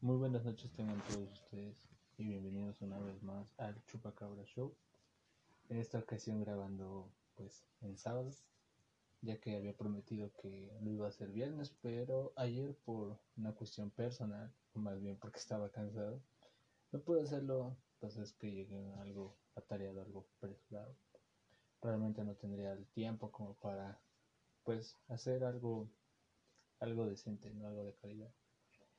Muy buenas noches tengan todos ustedes y bienvenidos una vez más al Chupacabra Show. En esta ocasión grabando pues en sábado, ya que había prometido que lo iba a hacer viernes, pero ayer por una cuestión personal, o más bien porque estaba cansado, no pude hacerlo, entonces que llegué algo atareado, algo apresurado. Realmente no tendría el tiempo como para pues hacer algo algo decente, no algo de calidad.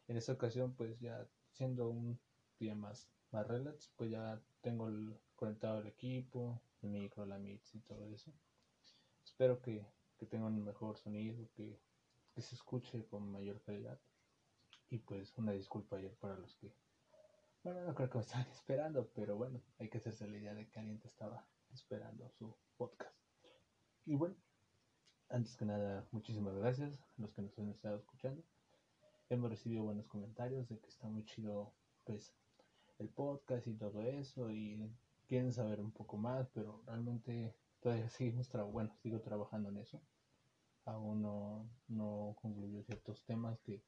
En esta ocasión, pues ya siendo un día más, más relax, pues ya tengo conectado el equipo, el micro, la mix y todo eso. Espero que, que un mejor sonido, que, que se escuche con mayor calidad. Y pues una disculpa ayer para los que, bueno, no creo que me estaban esperando, pero bueno, hay que hacerse la idea de que alguien te estaba esperando su podcast. Y bueno, antes que nada, muchísimas gracias a los que nos han estado escuchando hemos recibido buenos comentarios de que está muy chido pues el podcast y todo eso y quieren saber un poco más pero realmente todavía seguimos trabajando bueno sigo trabajando en eso. Aún no, no concluyo ciertos temas que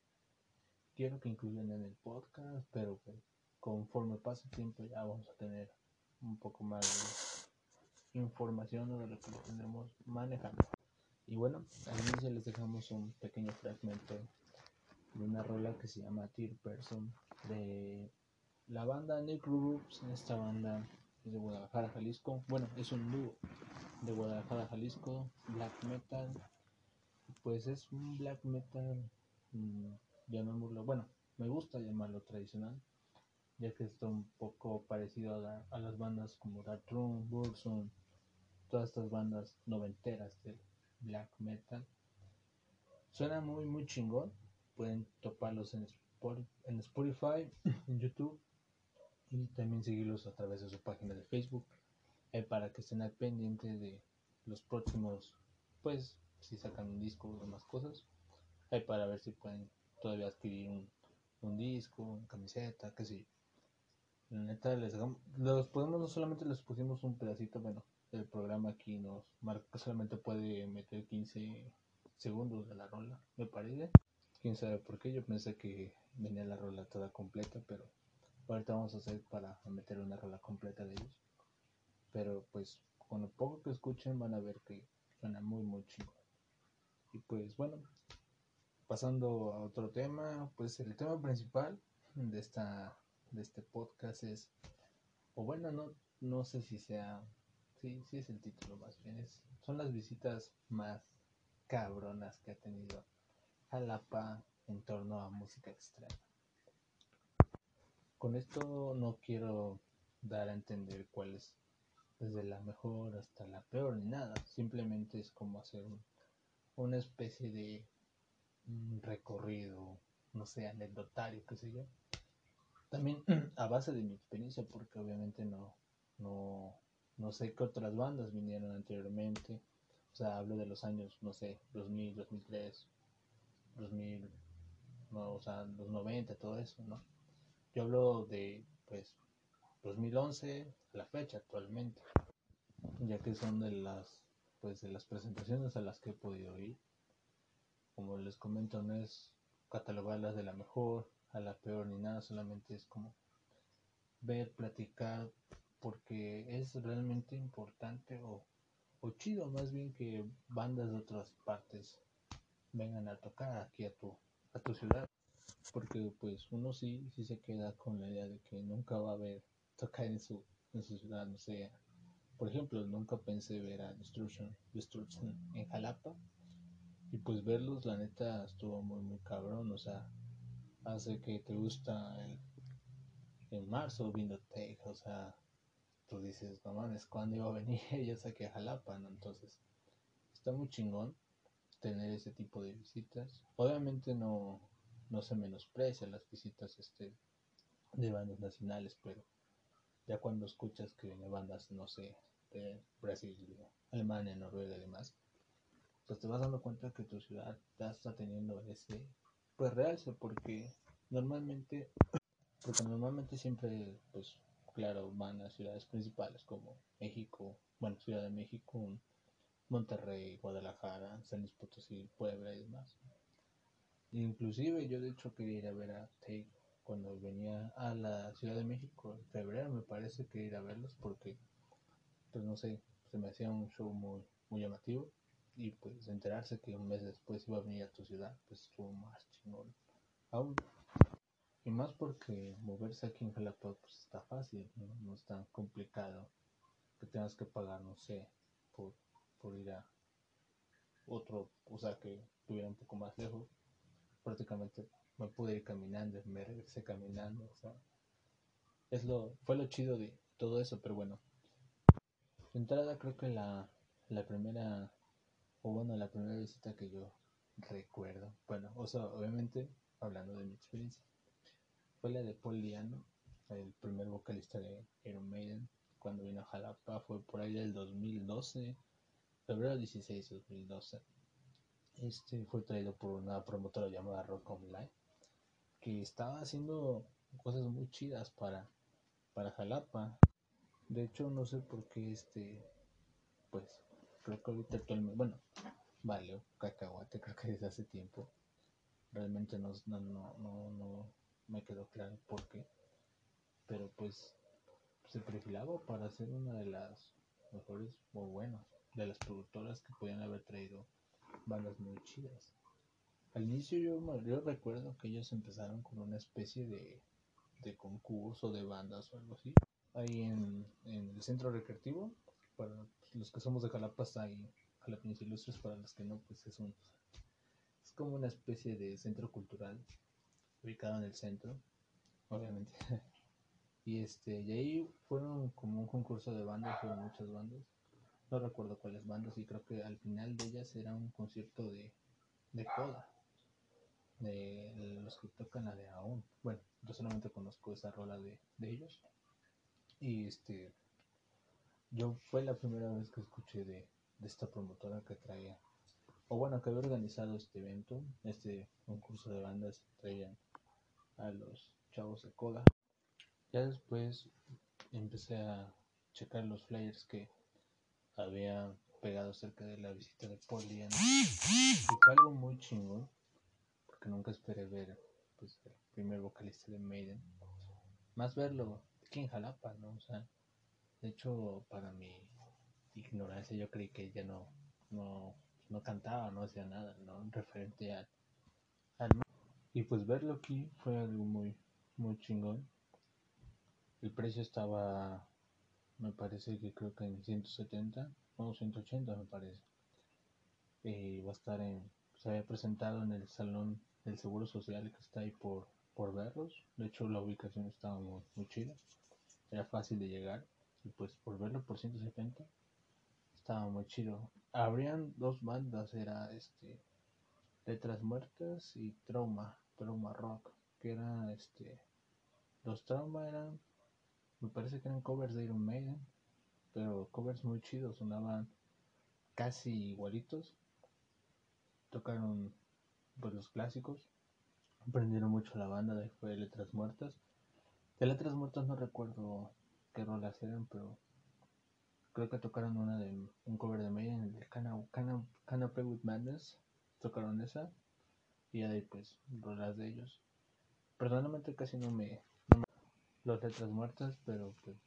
quiero que incluyan en el podcast pero pues, conforme pase el tiempo ya vamos a tener un poco más de información de lo que tendremos manejando. Y bueno al inicio les dejamos un pequeño fragmento de una rola que se llama Tear Person de la banda Nick Groups. Esta banda es de Guadalajara, Jalisco. Bueno, es un dúo de Guadalajara, Jalisco, black metal. Pues es un black metal, mmm, llamémoslo, bueno, me gusta llamarlo tradicional, ya que está un poco parecido a, la, a las bandas como Room, Burzum, todas estas bandas noventeras de black metal. Suena muy, muy chingón pueden toparlos en Spotify, en YouTube y también seguirlos a través de su página de Facebook eh, para que estén al pendiente de los próximos, pues si sacan un disco o demás cosas, eh, para ver si pueden todavía adquirir un, un disco, una camiseta, qué sé yo. La neta, les los podemos, no solamente les pusimos un pedacito, bueno, el programa aquí nos marca, solamente puede meter 15 segundos de la rola, me parece quién sabe por qué. Yo pensé que venía la rola toda completa, pero ahorita vamos a hacer para meter una rola completa de ellos. Pero pues con lo poco que escuchen van a ver que suena muy muy chido. Y pues bueno, pasando a otro tema, pues el tema principal de esta de este podcast es o bueno, no no sé si sea sí, sí es el título más bien, es, son las visitas más cabronas que ha tenido Jalapa en torno a música extrema. Con esto no quiero dar a entender cuál es desde la mejor hasta la peor ni nada. Simplemente es como hacer un, una especie de recorrido, no sé, anecdotario, qué sé yo. También a base de mi experiencia, porque obviamente no, no, no sé qué otras bandas vinieron anteriormente. O sea, hablo de los años, no sé, 2000, 2003, 2000, no, o sea, los 90, todo eso, ¿no? Yo hablo de, pues, 2011 a la fecha actualmente, ya que son de las, pues, de las presentaciones a las que he podido ir. Como les comento, no es catalogarlas de la mejor a la peor ni nada, solamente es como ver, platicar, porque es realmente importante o, o chido más bien que bandas de otras partes vengan a tocar aquí a tu, a tu ciudad. Porque pues uno sí, sí se queda con la idea de que nunca va a haber tocar en su, en su ciudad, no sé. Por ejemplo, nunca pensé ver a Destruction, Destruction en Jalapa. Y pues verlos, la neta, estuvo muy, muy cabrón. O sea, hace que te gusta el, en marzo viendo Take, o sea, tú dices, no mames, ¿cuándo iba a venir? ya saqué a Jalapa, ¿no? Entonces, está muy chingón tener ese tipo de visitas. Obviamente no, no se menosprecia las visitas este, de bandas nacionales, pero ya cuando escuchas que vienen bandas, no sé, de Brasil, Alemania, Noruega y demás, pues te vas dando cuenta que tu ciudad está teniendo ese pues realce porque normalmente porque normalmente siempre pues claro van a ciudades principales como México bueno Ciudad de México Monterrey, Guadalajara, San Luis Potosí, Puebla y demás. Inclusive yo de hecho quería ir a ver a Take cuando venía a la Ciudad de México en febrero me parece que ir a verlos porque pues no sé se me hacía un show muy muy llamativo y pues enterarse que un mes después iba a venir a tu ciudad pues estuvo más chingón aún y más porque moverse aquí en Jalapa pues está fácil no, no es tan complicado que tengas que pagar no sé por, por ir a otro o sea que estuviera un poco más lejos prácticamente me pude ir caminando, me regresé caminando, o sea, es lo, fue lo chido de todo eso, pero bueno. De entrada creo que la, la primera, o bueno, la primera visita que yo recuerdo, bueno, o sea, obviamente, hablando de mi experiencia, fue la de Paul Diano, el primer vocalista de Iron Maiden, cuando vino a Jalapa, fue por ahí del 2012, febrero 16 2012. Este fue traído por una promotora llamada Rock Online que estaba haciendo cosas muy chidas para, para Jalapa. De hecho, no sé por qué este, pues, creo que ahorita actualmente, bueno, vale, cacahuate, creo que desde hace tiempo. Realmente no, no, no, no, me quedó claro por qué. Pero pues se perfilaba para ser una de las mejores, o bueno, de las productoras que podían haber traído bandas muy chidas. Al inicio yo, yo recuerdo que ellos empezaron con una especie de, de concurso de bandas o algo así. Ahí en, en el centro recreativo, para los que somos de Jalapa, está ahí Ilustres, para los que no, pues es un es como una especie de centro cultural ubicado en el centro, obviamente. y este, y ahí fueron como un concurso de bandas, fueron muchas bandas. No recuerdo cuáles bandas, y creo que al final de ellas era un concierto de, de coda de los que tocan la de aún. Bueno, yo solamente conozco esa rola de, de ellos. Y este, yo fue la primera vez que escuché de, de esta promotora que traía, o bueno, que había organizado este evento, este concurso de bandas, traían a los chavos de coda. Ya después empecé a checar los flyers que había pegado cerca de la visita de Paul Y fue algo muy chingón que nunca esperé ver pues, el primer vocalista de Maiden. Más verlo aquí en Jalapa, ¿no? O sea, de hecho, para mi ignorancia, yo creí que ella no, no, no cantaba, no hacía nada, ¿no? Referente al, al. Y pues verlo aquí fue algo muy, muy chingón. El precio estaba, me parece que creo que en 170, o 180 me parece. Y va a estar en, se había presentado en el salón el Seguro Social que está ahí por, por verlos. De hecho, la ubicación estaba muy, muy chida. Era fácil de llegar. Y pues por verlo por 170 estaba muy chido. Habrían dos bandas, era este Letras Muertas y Trauma, Trauma Rock, que era este los Trauma eran me parece que eran covers de Iron Maiden, pero covers muy chidos, sonaban casi igualitos. Tocaron pues los clásicos. Aprendieron mucho la banda de fue Letras Muertas. De Letras Muertas no recuerdo qué rolas eran, pero creo que tocaron una de un cover de Maiden, el de Canopy with Madness. Tocaron esa. Y ahí pues rolas de ellos. Personalmente casi no me, los letras muertas, pero pues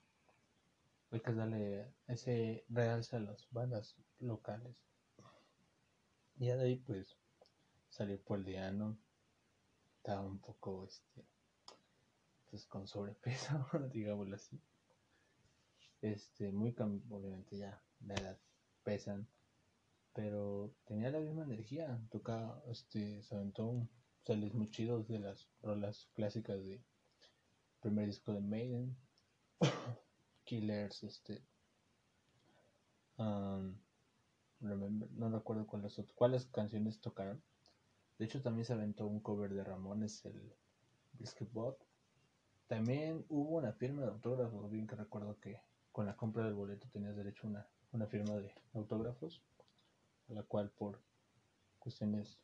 hay que darle ese realce a las bandas locales. Y de ahí pues salió Poldiano, estaba un poco, este, pues con sobrepeso, digámoslo así. Este, muy obviamente ya, la edad pesan, pero tenía la misma energía, tocaba, este, se aventó un muy chidos de las rolas clásicas de primer disco de Maiden, Killers, este, um, no recuerdo cuáles, cuáles canciones tocaron, de hecho, también se aventó un cover de Ramones, el Bot. También hubo una firma de autógrafos, bien que recuerdo que con la compra del boleto tenías derecho a una, una firma de autógrafos, a la cual por cuestiones,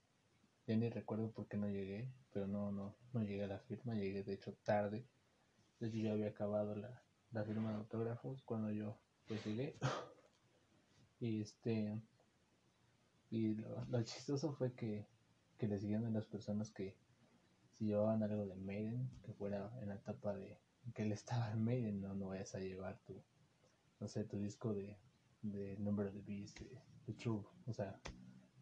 ya ni recuerdo por qué no llegué, pero no, no, no llegué a la firma, llegué de hecho tarde. De hecho, ya había acabado la, la firma de autógrafos cuando yo pues llegué. Y este, y lo chistoso fue que que le siguieron a las personas que si llevaban algo de Maiden, que fuera en la etapa de que él estaba en Maiden, no, no vayas a llevar tu, no sé, tu disco de, de Number of the Beast, de, de o sea,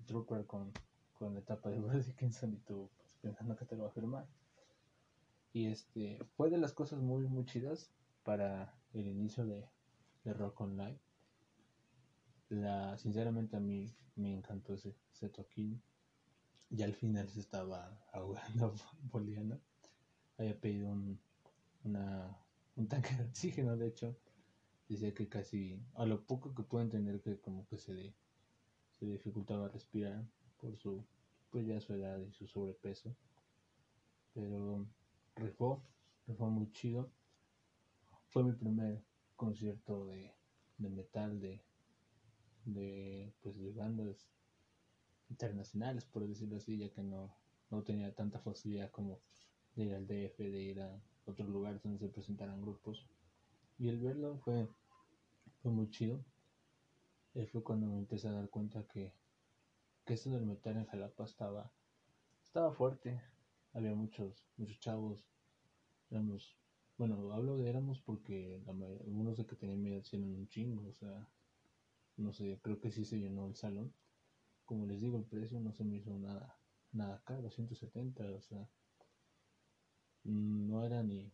Trooper con, con la etapa de Bruce Dickinson y tú pues, pensando que te lo va a firmar. Y este, fue de las cosas muy, muy chidas para el inicio de, de Rock Online. La, sinceramente a mí me encantó ese, ese toquín. Y al final se estaba ahogando Poliana. Había pedido un, un tanque de oxígeno, de hecho. Dice que casi, a lo poco que puedo entender que como que se le, se dificultaba respirar por su, pues ya su edad y su sobrepeso. Pero rifó, rifó muy chido. Fue mi primer concierto de, de metal de, de, pues de bandas internacionales, por decirlo así, ya que no, no tenía tanta facilidad como de ir al DF, de ir a otros lugares donde se presentaran grupos. Y el verlo fue, fue muy chido. Fue cuando me empecé a dar cuenta que, que esto del metal en Jalapa estaba, estaba fuerte. Había muchos, muchos chavos. Éramos, bueno, hablo de éramos porque algunos de que tenían miedo hacían un chingo, o sea, no sé, creo que sí se llenó el salón. Como les digo, el precio no se me hizo nada, nada caro, 170, o sea, no era ni,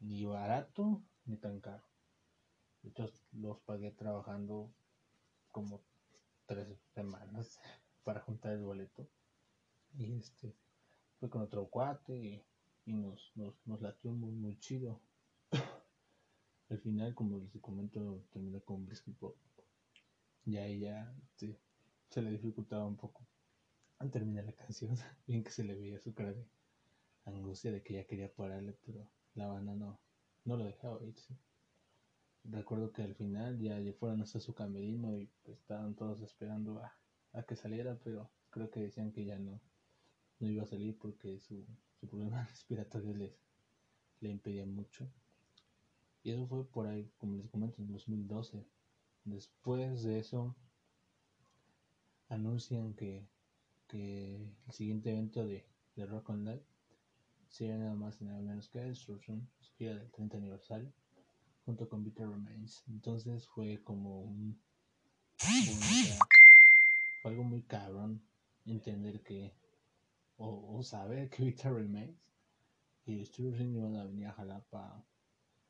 ni barato ni tan caro. De hecho, los pagué trabajando como tres semanas para juntar el boleto. Y este con otro cuate y, nos, nos, nos latió muy, muy chido. Al final, como les comento, terminó con Brisky Pop. Y ahí ya sí, se le dificultaba un poco al terminar la canción. Bien que se le veía su cara de angustia de que ya quería pararle, pero la banda no, no lo dejaba irse. Recuerdo que al final ya, ya fueron hasta su camerino y pues, estaban todos esperando a, que saliera, pero creo que decían que ya no, no iba a salir porque su, su problema respiratorio les, le impedía mucho. Y eso fue por ahí, como les comento, en 2012. Después de eso, anuncian que, que el siguiente evento de, de Rock on Live sería nada más y nada menos que Destruction, su gira del 30 aniversario, junto con Bitter Remains. Entonces fue como un fue algo muy cabrón entender que, o, o saber que Bitter Remains y Destruction iban a venir a Jalapa.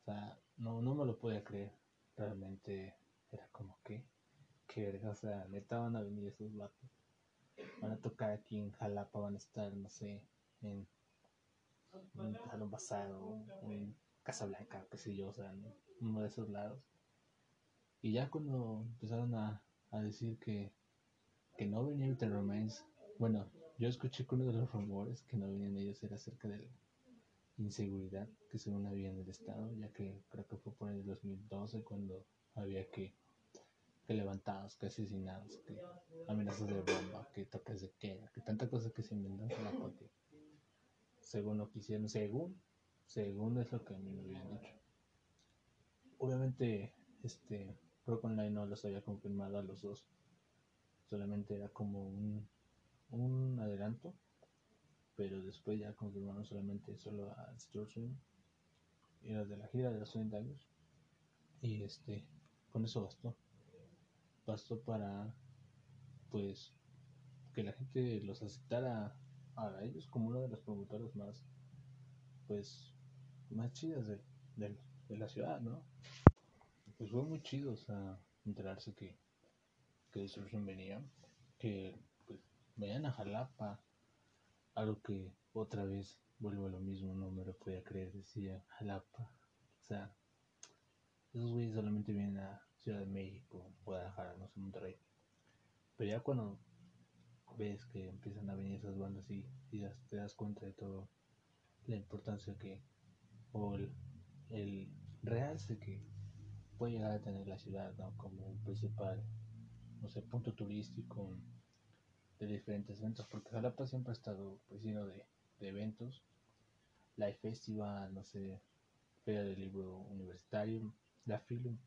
O sea, no, no me lo podía creer. Realmente era como que, que o sea, neta van a venir esos vatos. Van a tocar aquí en Jalapa, van a estar, no sé, en un salón basado, en Casablanca, qué sé yo, o sea, en uno de esos lados. Y ya cuando empezaron a, a decir que, que no venía Bitter Remains, bueno, yo escuché que uno de los rumores que no venían ellos era acerca de la inseguridad que según había en el estado, ya que creo que fue por el 2012 cuando había que, que levantados, que asesinados, que amenazas de bomba, que toques de queda, que tanta cosa que se inventan porque según lo que hicieron, según, según es lo que a mí me habían dicho. Obviamente, este, Rock Online no los había confirmado a los dos, solamente era como un, un adelanto, pero después ya confirmaron solamente solo a Distortion y los de la gira de los 30 años, y este, con eso bastó, bastó para, pues, que la gente los aceptara a ellos como uno de los promotores más, pues, más chidas de, de, de la ciudad, ¿no? Pues fue muy chido, o enterarse que, que venía, que venían a Jalapa, algo que otra vez vuelvo a lo mismo, no me lo podía creer, decía Jalapa, o sea, esos güeyes solamente vienen a Ciudad de México, Guadalajara, no sé, Monterrey, pero ya cuando ves que empiezan a venir esas bandas y, y ya te das cuenta de todo la importancia que o el, el realce que puede llegar a tener la ciudad ¿no? como un principal no sé punto turístico de diferentes eventos porque Jalapa siempre ha estado pues lleno de, de eventos. Live festival no sé feria del libro universitario la film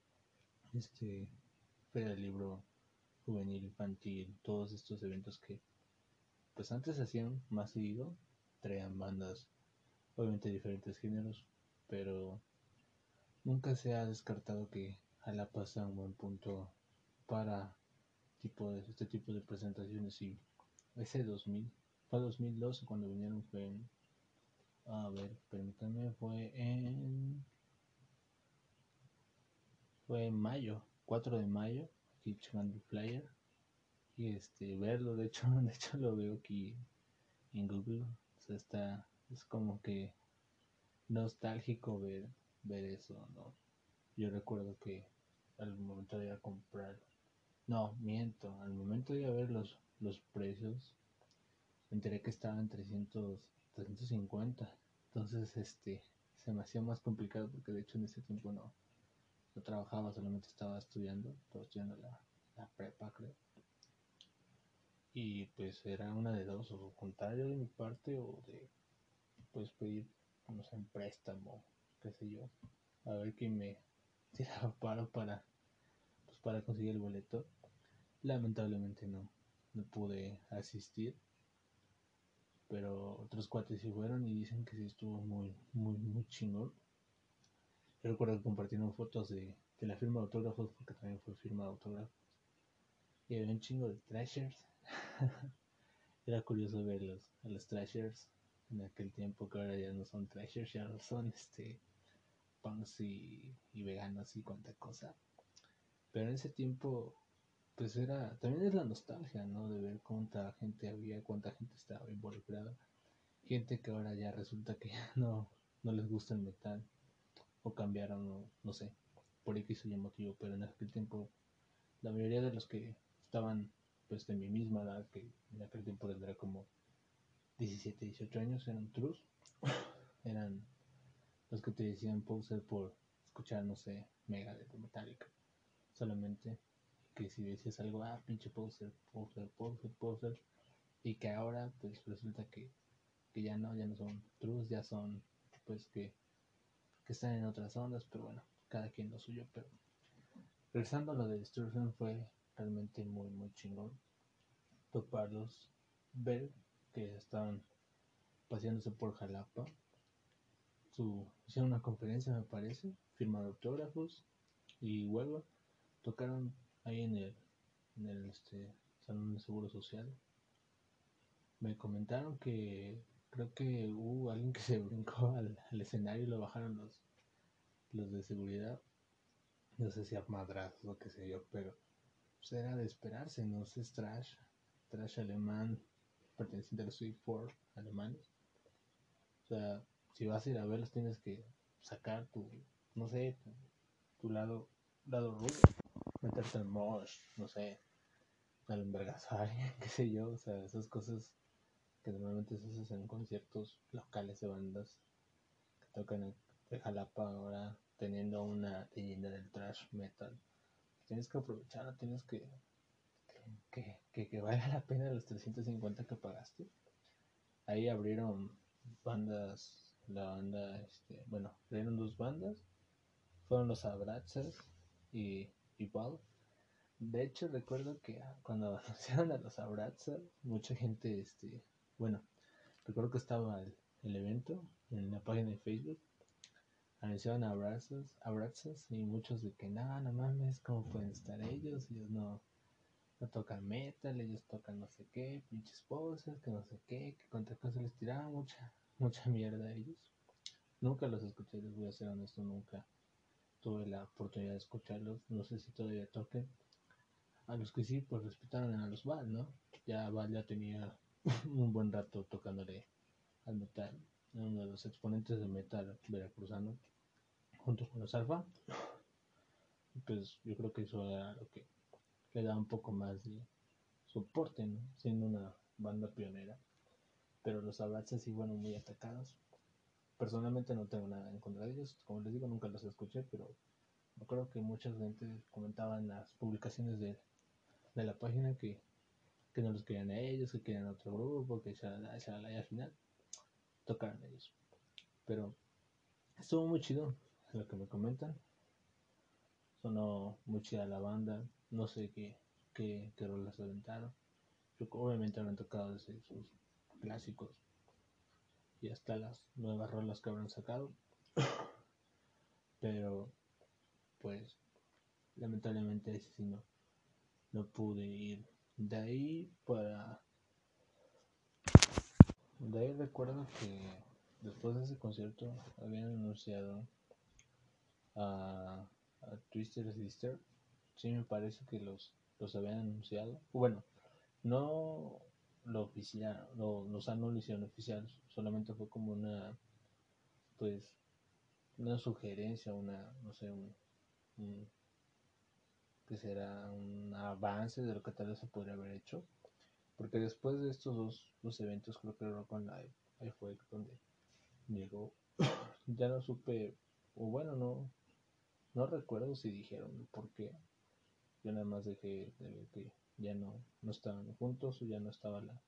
este feria del libro juvenil, infantil, todos estos eventos que pues antes hacían más seguido, traían bandas obviamente diferentes géneros, pero nunca se ha descartado que Jalapa sea un buen punto para tipo de, este tipo de presentaciones y ese 2000 fue 2012 cuando vinieron fue a ver permítanme fue en fue en mayo 4 de mayo aquí checando flyer y este verlo de hecho de hecho lo veo aquí en Google o sea está es como que nostálgico ver ver eso no yo recuerdo que al momento de a comprar no miento al momento de ir a ver los los precios me enteré que estaba en 300 350 entonces este se me hacía más complicado porque de hecho en ese tiempo no no trabajaba, solamente estaba estudiando, estaba estudiando la, la prepa, creo. Y pues era una de dos, o contar yo de mi parte o de pues pedir, no sé, en préstamo, qué sé yo, a ver quién me tiraba paro para, pues para conseguir el boleto. Lamentablemente no, no pude asistir, pero otros cuates sí fueron y dicen que sí estuvo muy, muy, muy chingón. Yo recuerdo que compartieron fotos de, de la firma de autógrafos, porque también fue firma de autógrafos. Y había un chingo de trashers. Era curioso verlos, a los trashers en aquel tiempo, que ahora ya no son trashers, ya no son este punks y, y veganos y cuanta cosa. Pero en ese tiempo, pues era, también es la nostalgia, ¿no? De ver cuánta gente había, cuánta gente estaba involucrada. Gente que ahora ya resulta que ya no, no les gusta el metal o cambiaron, no, no sé, por X o Y motivo, pero en aquel tiempo la mayoría de los que estaban pues de mi misma edad, que en aquel tiempo tendría como 17, 18 años, eran trus, eran los que te decían poser por escuchar, no sé, Mega de Metallica, solamente que si decías algo, ah, pinche poser, poser, poser, poser, y que ahora pues resulta que, que ya no, ya no son trus, ya son pues que que están en otras ondas, pero bueno, cada quien lo suyo. Pero regresando a lo de Destruction fue realmente muy, muy chingón toparlos, ver que estaban paseándose por Jalapa. Su, hicieron una conferencia, me parece, firmaron autógrafos y luego tocaron ahí en el, en el este, Salón de Seguro Social. Me comentaron que creo que hubo alguien que se brincó al, al escenario y lo bajaron los, los de seguridad. No sé si a madrazos o qué sé yo, pero pues era de esperarse, no sé, es trash, trash alemán, perteneciente a los Sweet Four alemanes. O sea, si vas a ir a verlos tienes que sacar tu, no sé, tu, tu lado, lado rudo, en mosh, no sé, al envergasar, qué sé yo, o sea, esas cosas que normalmente se hacen en conciertos locales de bandas que tocan en Jalapa ahora teniendo una leyenda del trash metal. Tienes que aprovechar, tienes que que, que, que valga la pena los 350 que pagaste. Ahí abrieron bandas, la banda, este, bueno, abrieron dos bandas, fueron los Abraxas y, De hecho, recuerdo que cuando anunciaron a los Abraxas, mucha gente, este, bueno, recuerdo que estaba el, el evento en la página de Facebook anunciaron abrazos, abrazos y muchos de que nada, no mames, ¿cómo pueden estar ellos? Ellos no, tocan metal, ellos tocan no sé qué, pinches poses, que no sé qué, que contra cosas les tiraban mucha, mucha mierda a ellos. Nunca los escuché, les voy a ser honesto, nunca tuve la oportunidad de escucharlos, no sé si todavía toquen. A los que sí, pues respetaron a los Val, ¿no? Ya Val ya tenía un buen rato tocándole al metal, uno de los exponentes de metal veracruzano, junto con los Alfa. Pues yo creo que eso era lo que le da un poco más de soporte, ¿no? siendo una banda pionera. Pero los abrazos sí, bueno, muy atacados. Personalmente no tengo nada en contra de ellos, como les digo, nunca los escuché, pero me acuerdo que mucha gente comentaba en las publicaciones de, de la página que, que no los querían a ellos, que querían a otro grupo, que ya y al final tocaron ellos. Pero estuvo muy chido lo que me comentan. Sonó muy chida la banda, no sé qué, qué, qué rolas aventaron. Obviamente han tocado desde sus clásicos. Y hasta las nuevas rolas que habrán sacado. Pero, pues, lamentablemente ese sí no, no pude ir. De ahí para... De ahí recuerdo que después de ese concierto habían anunciado a, a Twister Sister. Sí, me parece que los, los habían anunciado. Bueno, no lo oficial, no, los no lo hicieron oficial, solamente fue como una, pues, una sugerencia, una, no sé, un, que será un avance de lo que tal vez se podría haber hecho. Porque después de estos dos, dos eventos, creo que Rock Live, ahí fue donde llegó. ya no supe, o bueno, no, no recuerdo si dijeron por qué. Yo nada más dejé de ver que ya no, no estaban juntos ya no estaba la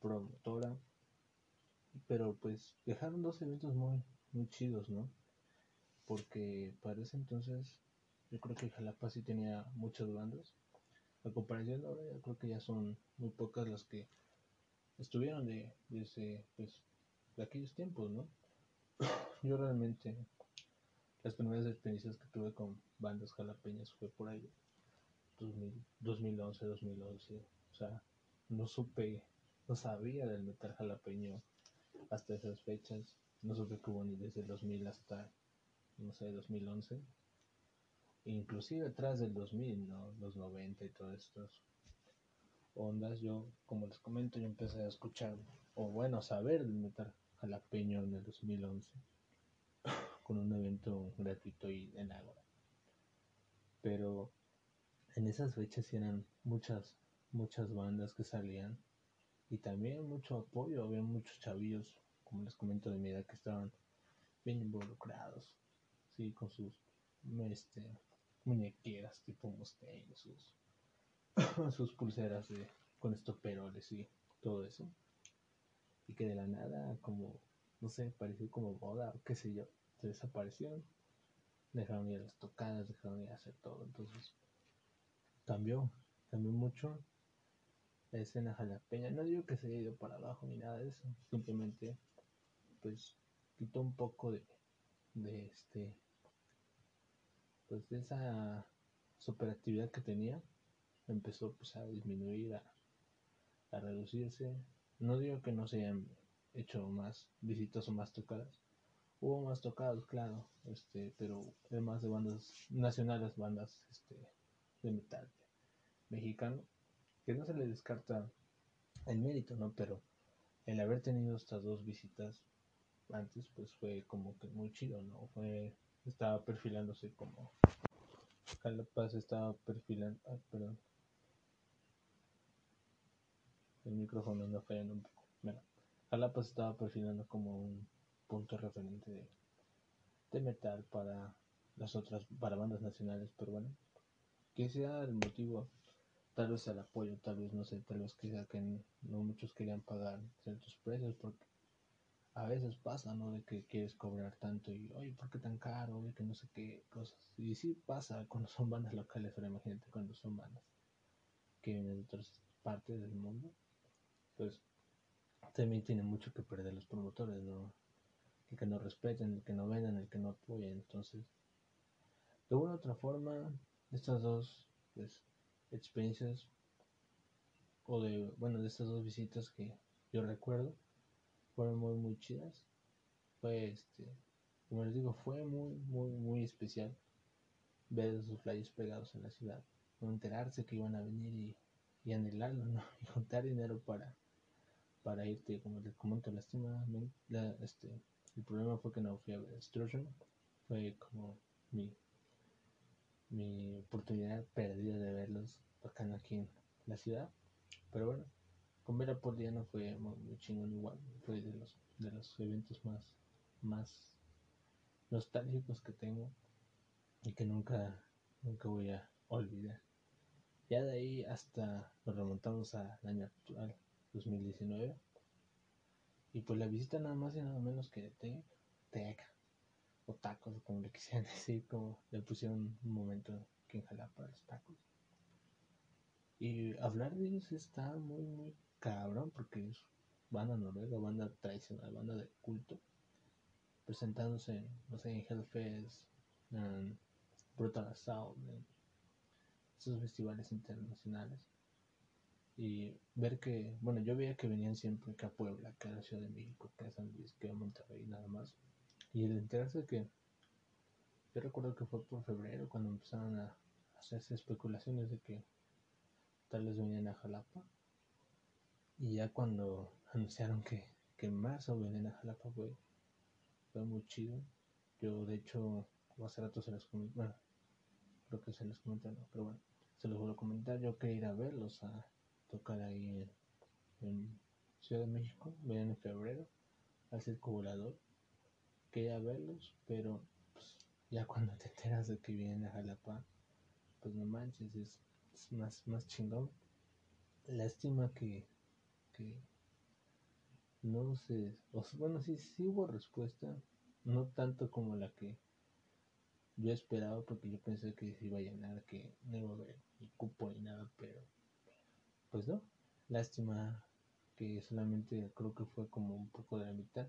promotora. Pero pues dejaron dos eventos muy, muy chidos, ¿no? Porque para ese entonces yo creo que Jalapa sí tenía muchas bandas. A comparación ahora, yo creo que ya son muy pocas las que estuvieron de, ese, pues, de aquellos tiempos, ¿no? Yo realmente, las primeras experiencias que tuve con bandas jalapeñas fue por ahí, 2011, 2011. O sea, no supe, no sabía del metal jalapeño hasta esas fechas. No supe que hubo ni desde el 2000 hasta, no sé, 2011 inclusive atrás del 2000, ¿no? los 90 y todas estas ondas, yo, como les comento, yo empecé a escuchar, o bueno, a saber del metal jalapeño en el 2011, con un evento gratuito y en Ágora. Pero en esas fechas eran muchas, muchas bandas que salían y también mucho apoyo, había muchos chavillos, como les comento de mi edad, que estaban bien involucrados, sí, con sus este, muñequeras tipo Mustang, sus, sus pulseras de, con estoperoles y todo eso. Y que de la nada, como, no sé, pareció como boda o qué sé yo, se desaparecieron. Dejaron ir las tocadas, dejaron ir hacer todo. Entonces, cambió, cambió mucho la escena jalapeña. No digo que se haya ido para abajo ni nada de eso, simplemente, pues, quitó un poco de, de este pues de esa superactividad que tenía empezó pues a disminuir, a, reducirse. No digo que no se hayan hecho más visitas o más tocadas. Hubo más tocadas, claro, este, pero además de bandas nacionales, bandas este, de metal mexicano, que no se le descarta el mérito, ¿no? Pero el haber tenido estas dos visitas antes, pues fue como que muy chido, ¿no? Fue estaba perfilándose como Calapaz estaba perfilando ah, perdón el micrófono anda fallando un poco bueno Calapaz estaba perfilando como un punto referente de, metal para las otras para bandas nacionales pero bueno que sea el motivo tal vez el apoyo tal vez no sé tal vez sea que no muchos querían pagar ciertos precios porque a veces pasa, ¿no? De que quieres cobrar tanto y, oye, ¿por qué tan caro? Oye, que no sé qué cosas. Y sí pasa cuando son bandas locales, pero imagínate cuando son bandas que vienen de otras partes del mundo, pues también tiene mucho que perder los promotores, ¿no? El que no respeten, el que no vendan, el que no apoyen. Entonces, de una u otra forma, estas dos pues, experiencias, o de, bueno, de estas dos visitas que yo recuerdo, fueron muy, muy chidas. Fue, este, como les digo, fue muy, muy, muy especial ver esos flyers pegados en la ciudad, enterarse que iban a venir y, y anhelarlo, ¿no? Y juntar dinero para, para irte, como les comento, lástima, este, el problema fue que no fui a ver Destruction, fue como mi, mi oportunidad perdida de verlos acá aquí en la ciudad, pero bueno, con Vera por no fue muy, chingón igual. Fue de los, de los eventos más, más nostálgicos que tengo y que nunca, nunca voy a olvidar. Ya de ahí hasta nos remontamos al año actual, 2019. Y pues la visita nada más y nada menos que de Tec o tacos, como le quisieran decir, como le pusieron un momento que en los tacos. Y hablar de ellos está muy, muy cabrón, porque banda noruega, banda tradicional, banda de culto, presentándose en, no sé, en Hellfest, en Brutal Assault, en esos festivales internacionales. Y ver que, bueno, yo veía que venían siempre que a Puebla, que a la Ciudad de México, que a San Luis, que a Monterrey, nada más. Y el enterarse que, yo recuerdo que fue por febrero cuando empezaron a hacerse especulaciones de que tal vez venían a Jalapa. Y ya cuando anunciaron que, que en marzo venían a Jalapa fue, fue muy chido. Yo de hecho hace rato se los comenté, bueno, creo que se los comenté, no, pero bueno, se los vuelvo a comentar. Yo quería ir a verlos a tocar ahí en, Ciudad de México, venían en febrero, al circo volador. Quería verlos, pero pues, ya cuando te enteras de que vienen a Jalapa, pues no manches, es, más, más chingón. Lástima que, que no sé, bueno, sí, sí hubo respuesta, no tanto como la que yo esperaba, porque yo pensé que se iba a llenar, que no iba a haber ni cupo ni nada, pero pues no, lástima que solamente creo que fue como un poco de la mitad.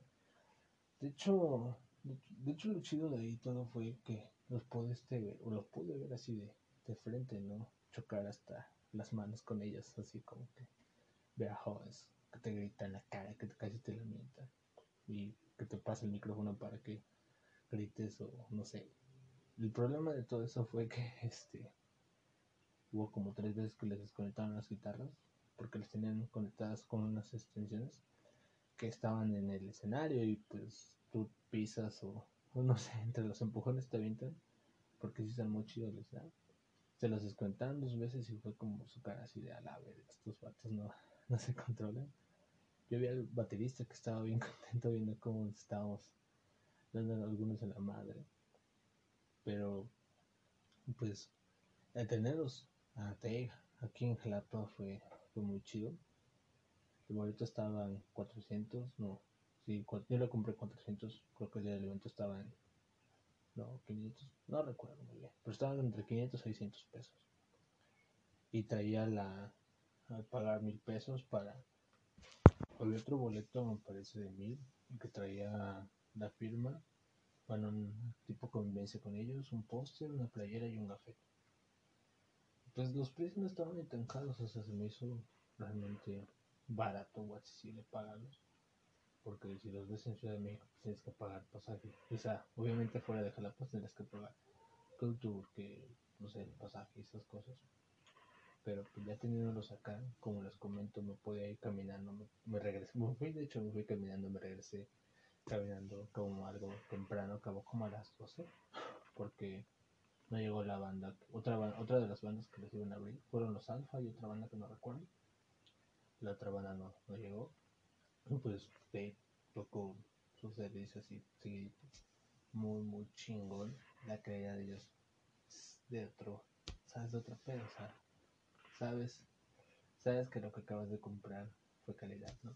De hecho, de hecho lo chido de ahí todo fue que los pude ver, o los pude ver así de, de frente, ¿no? Chocar hasta las manos con ellas, así como que vea jóvenes que te gritan la cara, que te casi te lamentan y que te pasa el micrófono para que grites o no sé. El problema de todo eso fue que este hubo como tres veces que les desconectaron las guitarras porque las tenían conectadas con unas extensiones que estaban en el escenario y pues tú pisas o, no sé, entre los empujones te avientan porque si están muy chidos les da. Se los desconectaron dos veces y fue como su cara así de a la ver, estos vatos no, no se controlan. Yo vi al baterista que estaba bien contento viendo cómo estábamos dando algunos en la madre. Pero, pues, tenerlos a aquí en Jalapa fue, fue muy chido. El boleto estaba en 400, no, sí, yo lo compré 400, creo que el día del evento estaba en, no, 500, no recuerdo muy bien, pero estaba entre 500 y 600 pesos. Y traía la, al pagar mil pesos para había otro boleto me parece de mil que traía la firma bueno un tipo convivencia con ellos un póster una playera y un café pues los precios no estaban tan caros o sea se me hizo realmente barato o accesible pagarlos porque si los ves en Ciudad de México pues tienes que pagar pasaje. Sea obviamente fuera de Jalapa tienes que pagar culture que no sé pasaje y esas cosas. Pero pues ya teniéndolos acá, como les comento, me podía ir caminando, me, regresé, me fui, de hecho me fui caminando, me regresé caminando como algo temprano, acabó como a las 12, porque no llegó la banda, otra, otra de las bandas que les iban a abrir, fueron los Alfa y otra banda que no recuerdo, la otra banda no, no llegó, pues de tocó sus servicios así seguidito, muy muy chingón, la calidad de ellos de otro, sabes, de otro pedo, o sea, sabes, sabes que lo que acabas de comprar fue calidad, ¿no?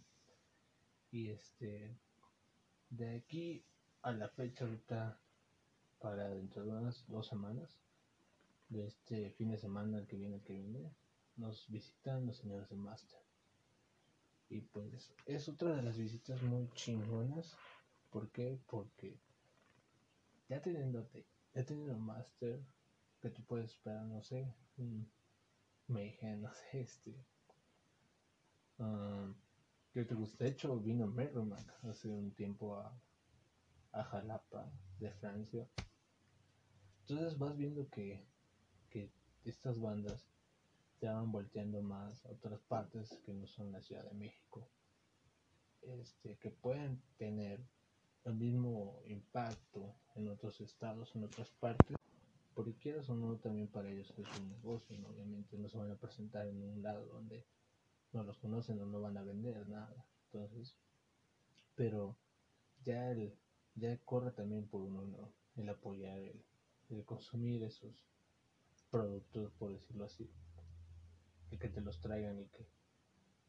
Y este, de aquí a la fecha ahorita, para dentro de unas dos semanas, de este fin de semana el que viene, el que viene, nos visitan los señores de Master. Y pues es otra de las visitas muy chingonas. ¿Por qué? Porque ya teniendo, ya teniendo Master, que tú puedes esperar, no sé, me dije, no sé, este. Um, que te gusta. De hecho, vino Merrimack hace un tiempo a, a Jalapa, de Francia. Entonces vas viendo que, que estas bandas van volteando más a otras partes que no son la Ciudad de México. Este, que pueden tener el mismo impacto en otros estados, en otras partes, porque quieras o no, también para ellos es un negocio, obviamente no se van a presentar en un lado donde no los conocen o no van a vender nada. Entonces, pero ya el, ya corre también por uno, ¿no? El apoyar, el, el consumir esos productos, por decirlo así, que te los traigan y que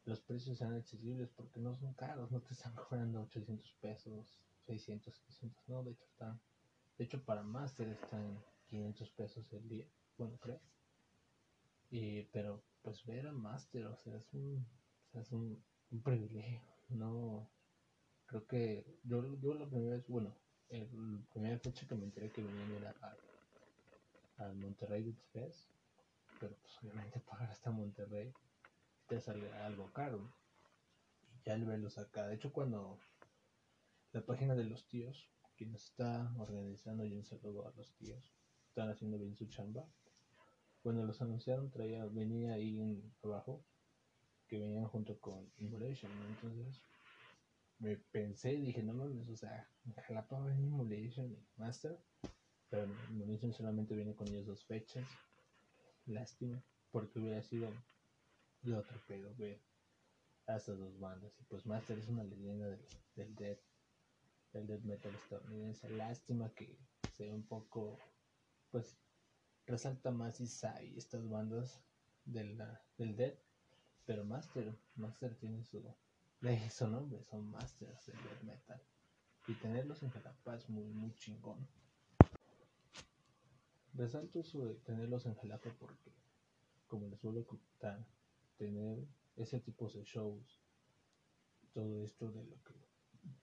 los precios sean accesibles porque no son caros, no te están cobrando 800 pesos, 600, 700, no, de hecho están, de hecho para Master están 500 pesos el día, bueno, creo. Y, pero pues ver a Master, o sea, es un, es un, privilegio, no, creo que yo, yo la primera vez, bueno, el, la primera fecha que me enteré que venían era al, Monterrey Beats Fest, pero pues obviamente pagar hasta Monterrey te sale algo caro. Y ya el verlos acá, de hecho cuando la página de los tíos, quien está organizando y un saludo a los tíos, están haciendo bien su chamba. Cuando los anunciaron traía, venía ahí en, abajo que venían junto con Immolation, entonces me pensé y dije, no mames, o sea, en Jalapa va Immolation y Master, pero Immolation solamente viene con ellos dos fechas, lástima, porque hubiera sido de otro pedo ver a estas dos bandas, y pues Master es una leyenda del, del death, del death metal estadounidense, lástima que sea un poco, pues, resalta más Isai, estas bandas del, del death, pero Master, Master tiene su, su nombre, son Masters de death metal. Y tenerlos en Jalapa es muy, muy chingón. Resalto eso de tenerlos en Jalapa porque, como les suelo contar, tener ese tipo de shows, todo esto de lo que,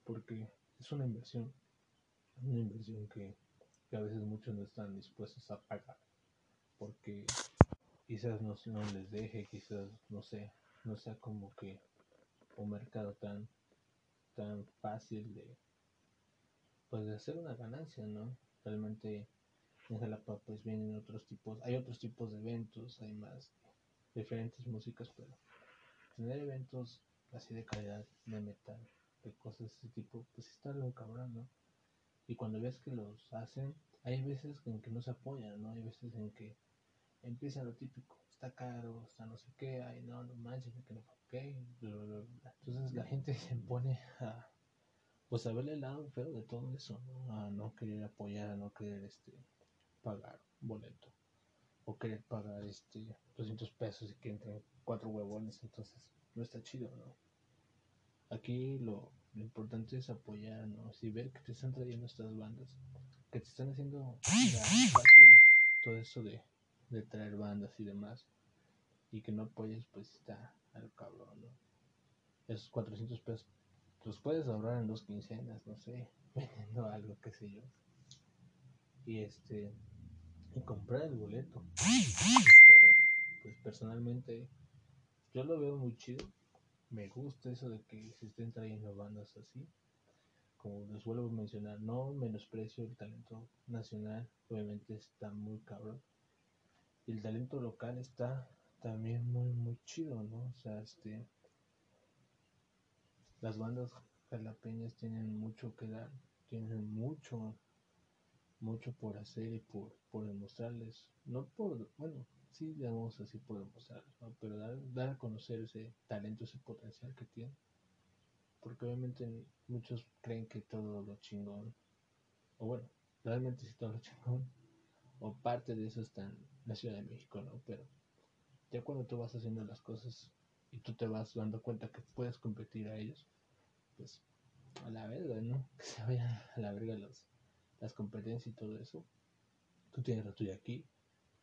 porque es una inversión, una inversión que, que a veces muchos no están dispuestos a pagar, porque quizás no, no les deje, quizás, no sé, no sea como que un mercado tan, tan fácil de, pues de hacer una ganancia, ¿no? Realmente en Jalapa pues vienen otros tipos, hay otros tipos de eventos, hay más diferentes músicas, pero tener eventos así de calidad, de metal, de cosas de ese tipo, pues está algo cabrón, ¿no? Y cuando ves que los hacen, hay veces en que no se apoyan, ¿no? Hay veces en que empieza lo típico, está caro, está no sé qué, ay no, no manches, que no fue Entonces la gente se pone a pues a verle el lado feo de todo eso, ¿no? A no querer apoyar, a no querer este pagar boleto. O querer pagar este 200 pesos y que entren cuatro huevones, entonces no está chido, ¿no? Aquí lo, importante es apoyar, ¿no? Si ver que te están trayendo estas bandas, que te están haciendo fácil todo eso de de traer bandas y demás, y que no apoyes, pues está al cabrón, ¿no? Esos 400 pesos los puedes ahorrar en dos quincenas, no sé, vendiendo algo, qué sé yo. Y este, y comprar el boleto. Pero, pues personalmente, yo lo veo muy chido. Me gusta eso de que se estén trayendo bandas así. Como les vuelvo a mencionar, no menosprecio el talento nacional, obviamente está muy cabrón y el talento local está también muy muy chido, ¿no? O sea, este las bandas jalapeñas tienen mucho que dar, tienen mucho mucho por hacer y por, por demostrarles, no por, bueno, sí digamos así por demostrarles, pero dar, dar a conocer ese talento, ese potencial que tienen, porque obviamente muchos creen que todo lo chingón, o bueno, realmente sí todo lo chingón, o parte de eso está en la Ciudad de México, ¿no? Pero ya cuando tú vas haciendo las cosas y tú te vas dando cuenta que puedes competir a ellos, pues a la verga, ¿no? Que se vayan a la verga los, las competencias y todo eso. Tú tienes la tuya aquí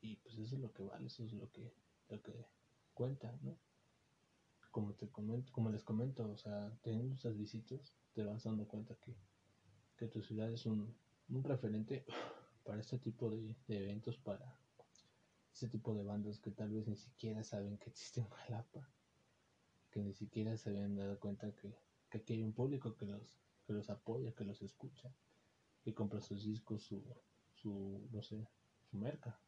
y pues eso es lo que vale, eso es lo que, lo que cuenta, ¿no? Como te comento, como les comento, o sea, teniendo esas visitas, te vas dando cuenta que, que tu ciudad es un, un referente para este tipo de, eventos, para ese tipo de bandas que tal vez ni siquiera saben que existe en Jalapa, que ni siquiera se habían dado cuenta que, aquí hay un público que los, que los apoya, que los escucha, que compra sus discos, su, su no sé, su merca.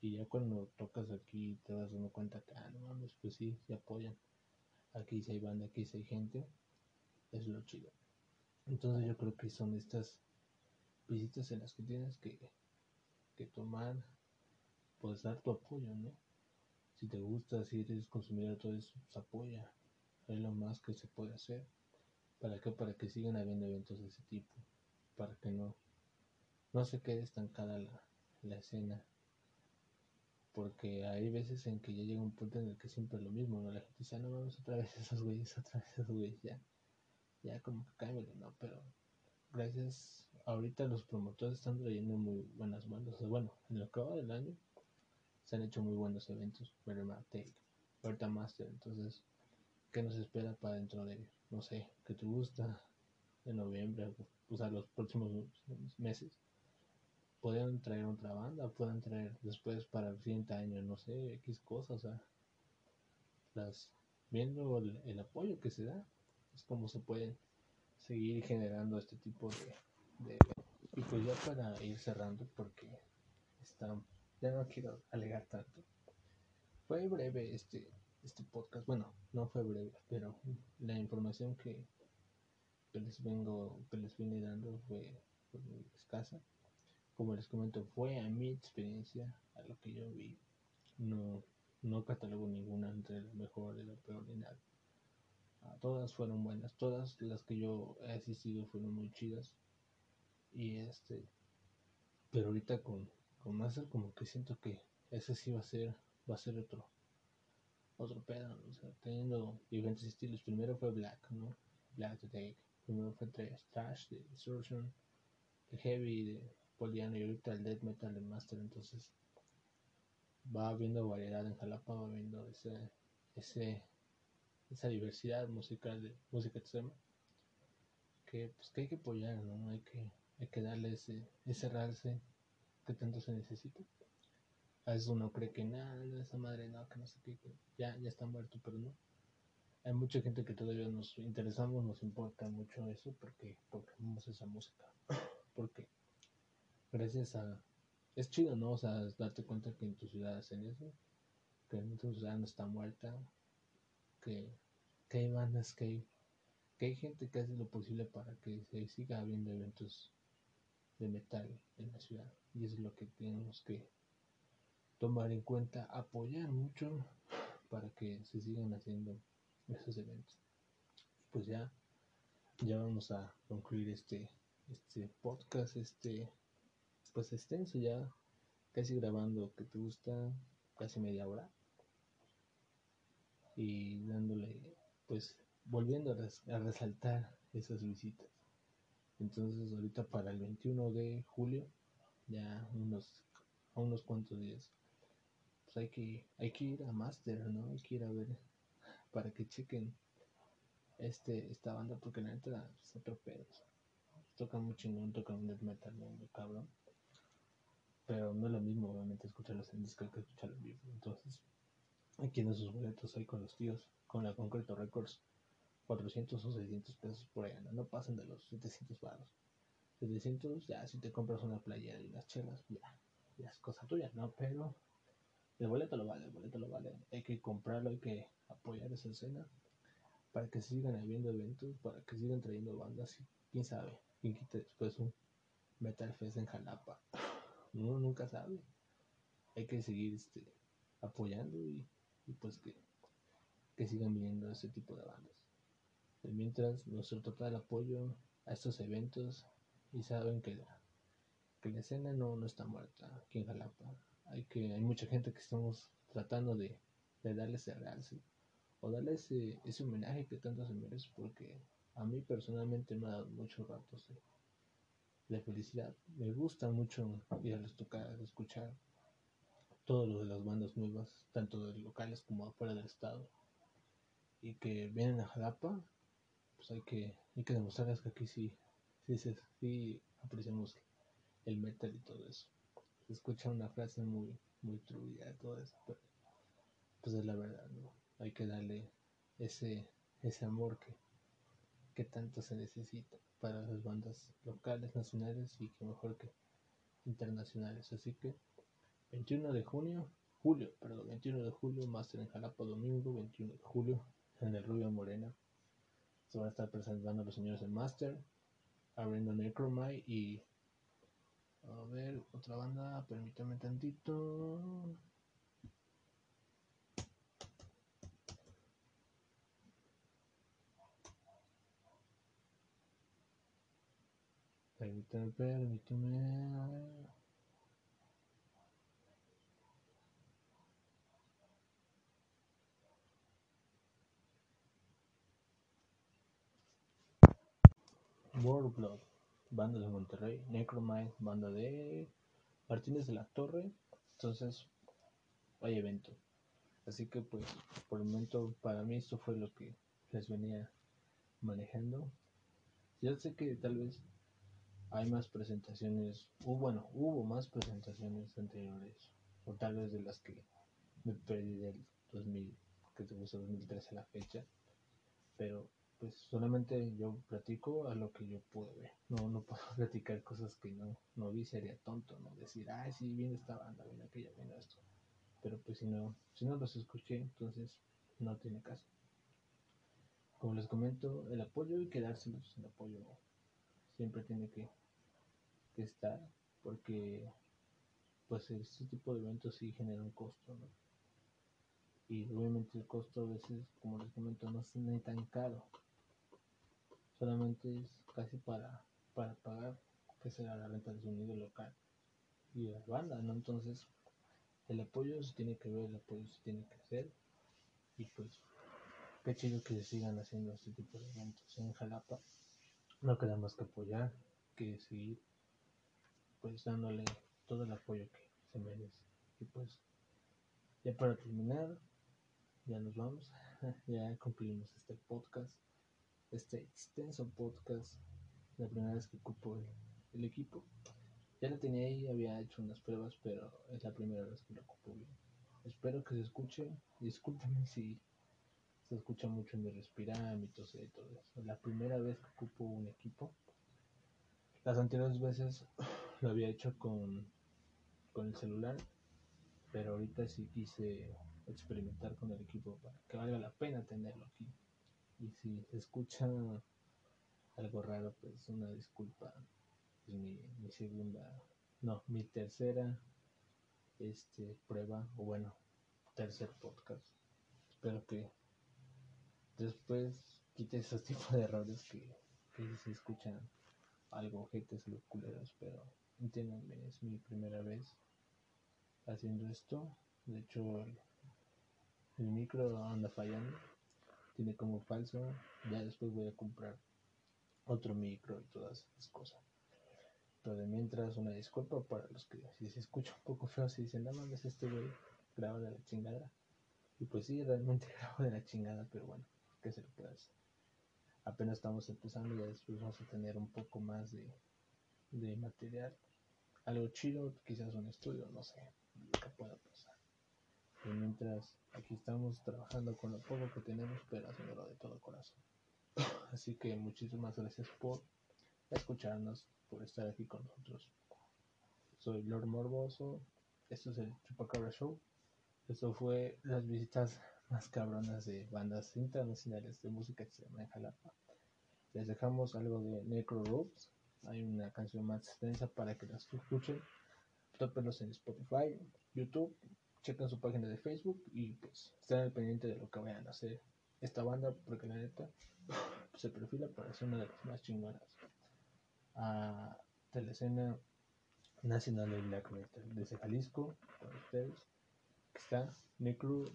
Y ya cuando tocas aquí te vas dando cuenta que, ah, no mames, pues sí, se apoyan. Aquí si hay banda, aquí si hay gente, es lo chido. Entonces yo creo que son estas visitas en las que tienes que, que tomar, puedes dar tu apoyo, ¿no? Si te gusta, si eres consumidor todo eso, pues apoya. Es lo más que se puede hacer. ¿Para qué? Para que sigan habiendo eventos de ese tipo. Para que no, no se quede estancada la, la escena. Porque hay veces en que ya llega un punto en el que siempre es lo mismo, ¿no? La gente dice, ah, no vamos otra vez esos güeyes, otra vez esos güeyes, ya. Ya como que cámbiale, ¿no? Pero gracias, ahorita los promotores están trayendo muy buenas bandas. bueno, en lo que va del año se han hecho muy buenos eventos. Take, ahorita Master. Entonces, qué nos espera para dentro de, no sé, qué te gusta, de noviembre, o sea, los próximos meses. Pueden traer otra banda, pueden traer después para el siguiente año, no sé, X cosas, o sea, las, viendo el, apoyo que se da, es como se pueden seguir generando este tipo de, de y pues ya para ir cerrando porque está, ya no quiero alegar tanto fue breve este, este podcast. Bueno, no fue breve, pero la información que, les vengo, que les vine dando fue, muy escasa. Como les comento, fue a mi experiencia, a lo que yo vi. No, no catalogo ninguna entre la mejor y la peor ni nada. Ah, todas fueron buenas, todas las que yo he asistido fueron muy chidas. Y este, pero ahorita con, con Master como que siento que ese sí va a ser va a ser otro otro pedo, o sea, teniendo diferentes estilos. Primero fue Black, ¿no? Black Take. Primero fue Trash de Distortion, el Heavy de Poliano y ahorita el Death Metal de Master. Entonces va habiendo variedad en Jalapa, va habiendo ese, ese, esa diversidad musical de música extrema que, pues, que hay que apoyar, ¿no? Hay que, hay que darle ese, ese realce que tanto se necesita. A veces uno cree que nada, esa madre no, que no sé qué, que ya, ya está muerto, pero no. Hay mucha gente que todavía nos interesamos, nos importa mucho eso porque, porque amamos esa música. Porque gracias a... Es chido, ¿no? O sea, darte cuenta que en tu ciudad hacen eso, que en tu ciudad no está muerta, que, que hay bandas, que hay, que hay gente que hace lo posible para que se siga habiendo eventos de metal en la ciudad. Y eso es lo que tenemos que tomar en cuenta, apoyar mucho para que se sigan haciendo esos eventos. Pues ya, ya vamos a concluir este, este podcast, este, pues extenso ya, casi grabando que te gusta, casi media hora. Y dándole, pues, volviendo a, a resaltar esas visitas. Entonces ahorita para el 21 de julio, ya unos, a unos cuantos días, pues, hay que, hay que ir a Master, ¿no? Hay que ir a ver para que chequen este, esta banda, porque la neta es otro. Tocan muy chingón, tocan un death metal muy cabrón. Pero no es lo mismo, obviamente, escucharlos en disco que escucharlos en vivo. Entonces, aquí en esos boletos ahí con los tíos, con la Concreto Records, 400 o 600 pesos por allá, no, pasan de los 700 baros. 700, ya si te compras una playera y unas chelas, ya, ya es cosa tuya, ¿no? Pero el boleto lo vale, el boleto lo vale. Hay que comprarlo, hay que apoyar esa escena para que sigan habiendo eventos, para que sigan trayendo bandas y quién sabe, quién quita después un Metal Fest en Jalapa. Uno nunca sabe. Hay que seguir este, apoyando y, pues que, que sigan viniendo ese tipo de bandas. mientras, nuestro total apoyo a estos eventos y saben que que la escena no, no está muerta aquí en Jalapa hay que hay mucha gente que estamos tratando de, de darle ese realce o darle ese, ese homenaje que tanto se merece porque a mí personalmente me ha dado muchos ratos de, felicidad. Me gusta mucho ir a los tocar escuchar todo lo de las bandas nuevas tanto de locales como afuera del estado y que vienen a Jalapa pues hay que hay que demostrarles que aquí sí sí, sí, sí apreciamos el metal y todo eso se escucha una frase muy, muy truida, todo eso, pero pues es la verdad, ¿no? Hay que darle ese, ese amor que, que tanto se necesita para las bandas locales, nacionales y que mejor que internacionales. Así que 21 de junio, julio, perdón, 21 de julio, Master en Jalapa, domingo, 21 de julio, en el Rubio Morena. Se van a estar presentando los señores en Master, abriendo Necromai y ver, otra banda, permítame tantito. Permítame, permítame. Banda de Monterrey, Necromind, banda de Martínez de la Torre. Entonces, hay evento. Así que pues por el momento para mí esto fue lo que les venía manejando. Yo sé que tal vez hay más presentaciones, o bueno, hubo más presentaciones anteriores, o tal vez de las que me perdí del 2000, que gusta 2013 a la fecha, pero pues solamente yo platico a lo que yo pude ver, no, no puedo platicar cosas que no, no vi, sería tonto, no decir, ay, sí, viene esta banda, viene aquella, viene esto, pero pues si no, si no los escuché, entonces no tiene caso. Como les comento, el apoyo y quedárselos, el apoyo siempre tiene que, que estar, porque pues este tipo de eventos sí genera un costo, ¿no? Y obviamente el costo a veces, como les comento, no es ni tan caro. Solamente es casi para, para pagar, que será la renta de sonido local y la banda, ¿no? Entonces, el apoyo se tiene que ver, el apoyo se tiene que hacer. Y pues, qué chido que se sigan haciendo este tipo de eventos en Jalapa. No queda más que apoyar, que seguir pues dándole todo el apoyo que se merece. Y pues, ya para terminar, ya nos vamos. ya concluimos este podcast, este extenso podcast. La primera vez que ocupo el, equipo. Ya lo tenía ahí, había hecho unas pruebas, pero es la primera vez que lo ocupo bien. Espero que se escuche. Discúlpenme si se escucha mucho mi respirar, mi toser y todo eso. La primera vez que ocupo un equipo. Las anteriores veces lo había hecho con, con el celular, pero ahorita sí quise experimentar con el equipo para que valga la pena tenerlo aquí. Y si se escucha algo raro, pues una disculpa. Es mi, mi segunda, no, mi tercera este, prueba, o bueno, tercer podcast. Espero que después quite esos tipos de errores que, que se escuchan algo ojetes, los culeros, pero entiéndanme, es mi primera vez haciendo esto. De hecho, el micro anda fallando, tiene como falso. Ya después voy a comprar otro micro y todas esas cosas. De mientras, una disculpa para los que si se escucha un poco feo, si dicen, no mames, este güey graba de la chingada. Y pues sí, realmente grabo de la chingada, pero bueno, ¿qué se le puede hacer? Apenas estamos empezando, ya después vamos a tener un poco más de, de material. Algo chido, quizás un estudio, no sé, lo que. Y mientras, aquí estamos trabajando con lo poco que tenemos, pero haciéndolo de todo corazón. Así que muchísimas gracias por escucharnos, por estar aquí con nosotros. Soy Lord Morboso, esto es el Chupacabra Show. Esto fue las visitas más cabronas de bandas internacionales de música extrema en Jalapa. Les dejamos algo de Necro Ropes. Hay una canción más extensa para que las escuchen. Tópenlos en Spotify, YouTube, chequen su página de Facebook y pues estén al pendiente de lo que vayan a hacer esta banda porque la neta se perfila para ser una de las más chingonas. A, de la escena nacional de black metal desde Jalisco para ustedes está Necro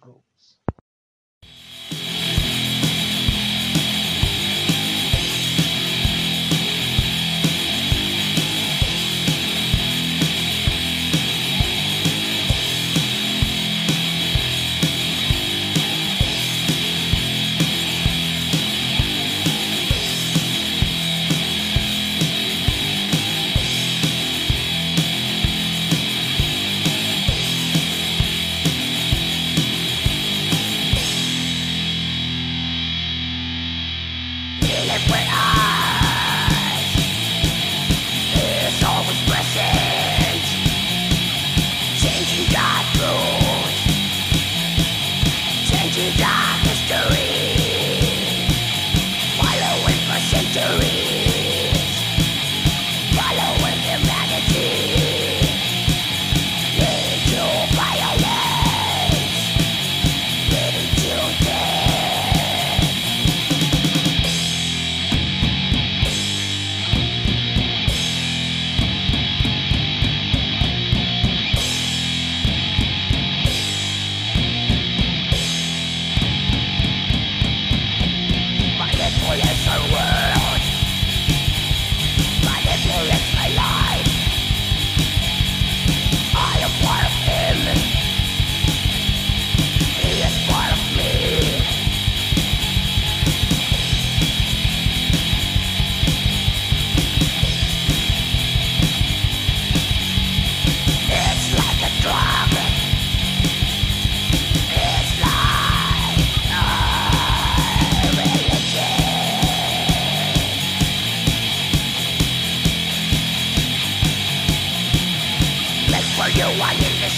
Are you the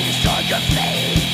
you your face?